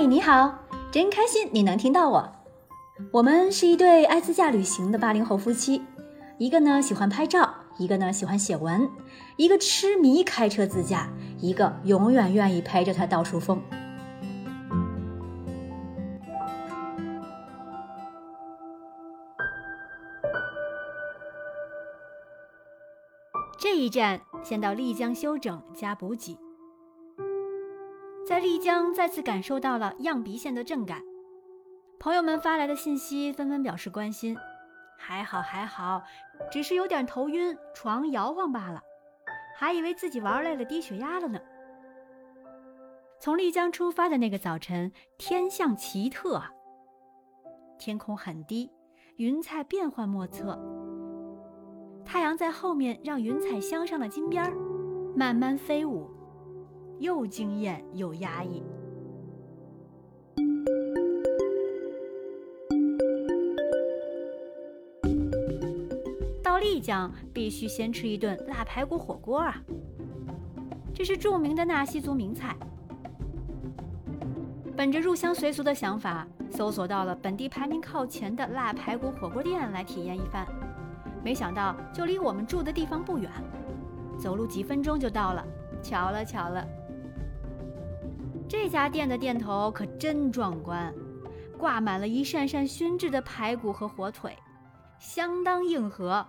嗨，你好，真开心你能听到我。我们是一对爱自驾旅行的八零后夫妻，一个呢喜欢拍照，一个呢喜欢写文，一个痴迷开车自驾，一个永远愿意陪着他到处疯。这一站先到丽江休整加补给。在丽江再次感受到了漾鼻县的震感，朋友们发来的信息纷纷表示关心。还好还好，只是有点头晕，床摇晃罢了，还以为自己玩累了低血压了呢。从丽江出发的那个早晨，天象奇特，天空很低，云彩变幻莫测，太阳在后面让云彩镶上了金边儿，慢慢飞舞。又惊艳又压抑。到丽江必须先吃一顿辣排骨火锅啊！这是著名的纳西族名菜。本着入乡随俗的想法，搜索到了本地排名靠前的辣排骨火锅店来体验一番。没想到就离我们住的地方不远，走路几分钟就到了。巧了巧了。这家店的店头可真壮观，挂满了一扇扇熏制的排骨和火腿，相当硬核。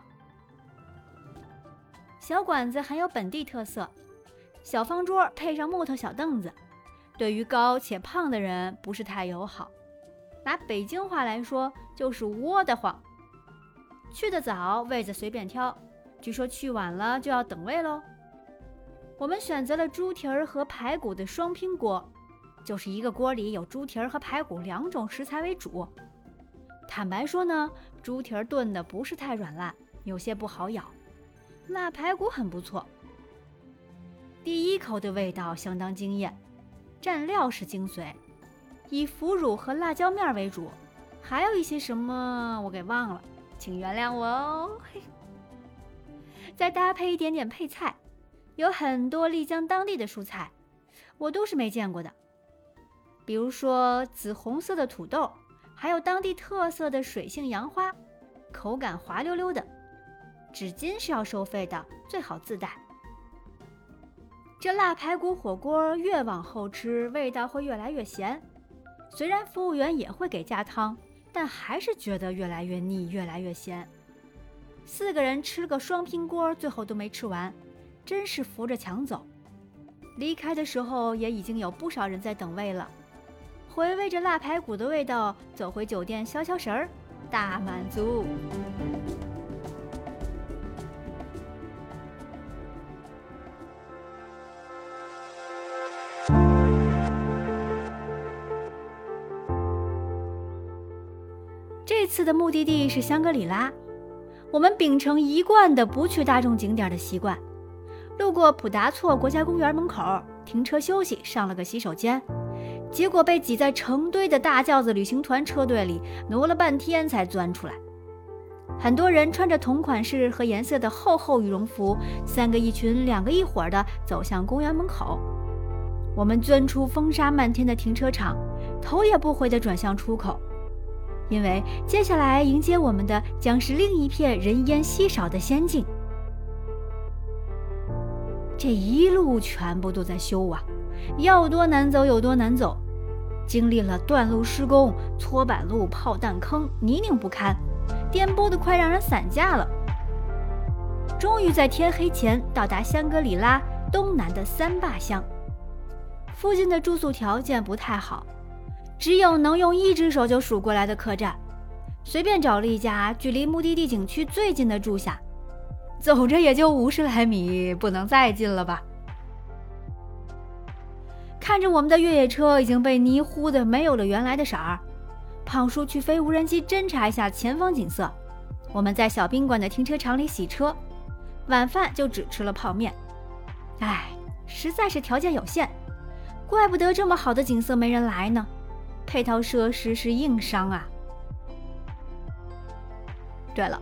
小馆子很有本地特色，小方桌配上木头小凳子，对于高且胖的人不是太友好。拿北京话来说，就是窝得慌。去的早，位子随便挑，据说去晚了就要等位喽。我们选择了猪蹄儿和排骨的双拼锅，就是一个锅里有猪蹄儿和排骨两种食材为主。坦白说呢，猪蹄儿炖的不是太软烂，有些不好咬。腊排骨很不错，第一口的味道相当惊艳。蘸料是精髓，以腐乳和辣椒面为主，还有一些什么我给忘了，请原谅我哦。再搭配一点点配菜。有很多丽江当地的蔬菜，我都是没见过的。比如说紫红色的土豆，还有当地特色的水性杨花，口感滑溜溜的。纸巾是要收费的，最好自带。这腊排骨火锅越往后吃，味道会越来越咸。虽然服务员也会给加汤，但还是觉得越来越腻，越来越咸。四个人吃个双拼锅，最后都没吃完。真是扶着墙走，离开的时候也已经有不少人在等位了。回味着腊排骨的味道，走回酒店消消食儿，大满足。这次的目的地是香格里拉，我们秉承一贯的不去大众景点的习惯。路过普达措国家公园门口停车休息，上了个洗手间，结果被挤在成堆的大轿子旅行团车队里挪了半天才钻出来。很多人穿着同款式和颜色的厚厚羽绒服，三个一群，两个一伙的走向公园门口。我们钻出风沙漫天的停车场，头也不回地转向出口，因为接下来迎接我们的将是另一片人烟稀少的仙境。这一路全部都在修啊，要多难走有多难走，经历了断路施工、搓板路、炮弹坑、泥泞不堪，颠簸的快让人散架了。终于在天黑前到达香格里拉东南的三坝乡，附近的住宿条件不太好，只有能用一只手就数过来的客栈，随便找了一家距离目的地景区最近的住下。走着也就五十来米，不能再近了吧？看着我们的越野车已经被泥糊的没有了原来的色儿，胖叔去飞无人机侦查一下前方景色。我们在小宾馆的停车场里洗车，晚饭就只吃了泡面。唉，实在是条件有限，怪不得这么好的景色没人来呢。配套设施是硬伤啊。对了。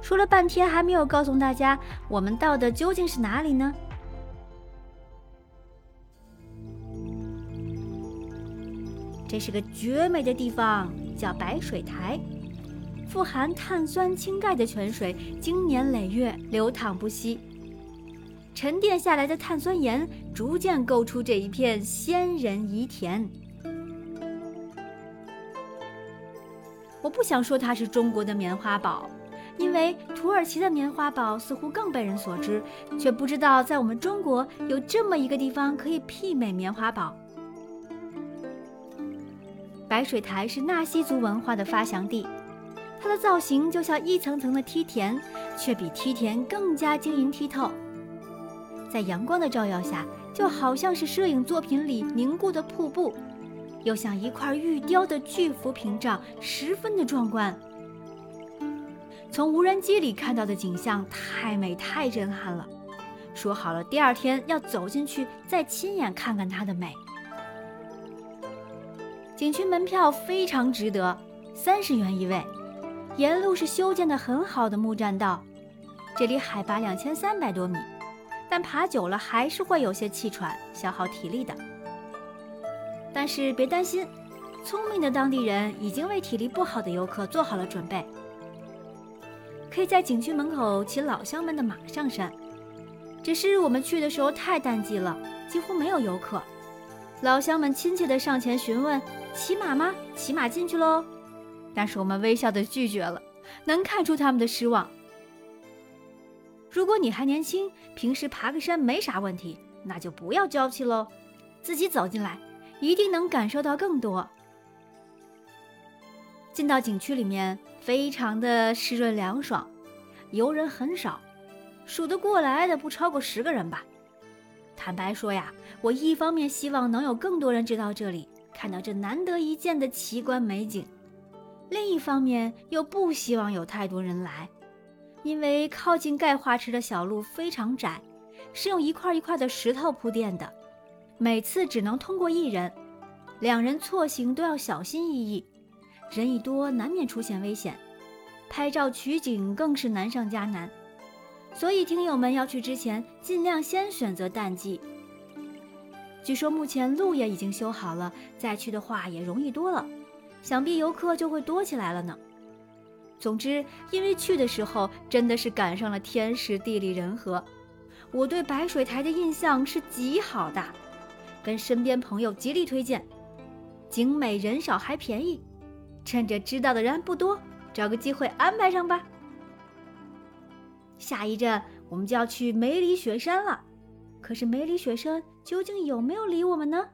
说了半天还没有告诉大家，我们到的究竟是哪里呢？这是个绝美的地方，叫白水台。富含碳酸氢钙的泉水，经年累月流淌不息。沉淀下来的碳酸盐，逐渐构出这一片仙人遗田。我不想说它是中国的棉花堡，因为土耳其的棉花堡似乎更被人所知，却不知道在我们中国有这么一个地方可以媲美棉花堡。白水台是纳西族文化的发祥地，它的造型就像一层层的梯田，却比梯田更加晶莹剔透。在阳光的照耀下，就好像是摄影作品里凝固的瀑布。又像一块玉雕的巨幅屏障，十分的壮观。从无人机里看到的景象太美太震撼了，说好了第二天要走进去再亲眼看看它的美。景区门票非常值得，三十元一位。沿路是修建的很好的木栈道，这里海拔两千三百多米，但爬久了还是会有些气喘，消耗体力的。但是别担心，聪明的当地人已经为体力不好的游客做好了准备。可以在景区门口骑老乡们的马上山，只是我们去的时候太淡季了，几乎没有游客。老乡们亲切地上前询问：“骑马吗？骑马进去喽。”但是我们微笑的拒绝了，能看出他们的失望。如果你还年轻，平时爬个山没啥问题，那就不要娇气喽，自己走进来。一定能感受到更多。进到景区里面，非常的湿润凉爽，游人很少，数得过来的不超过十个人吧。坦白说呀，我一方面希望能有更多人知道这里，看到这难得一见的奇观美景；另一方面又不希望有太多人来，因为靠近钙化池的小路非常窄，是用一块一块的石头铺垫的。每次只能通过一人，两人错行都要小心翼翼，人一多难免出现危险，拍照取景更是难上加难。所以听友们要去之前，尽量先选择淡季。据说目前路也已经修好了，再去的话也容易多了，想必游客就会多起来了呢。总之，因为去的时候真的是赶上了天时地利人和，我对白水台的印象是极好的。跟身边朋友极力推荐，景美人少还便宜，趁着知道的人不多，找个机会安排上吧。下一站我们就要去梅里雪山了，可是梅里雪生究竟有没有理我们呢？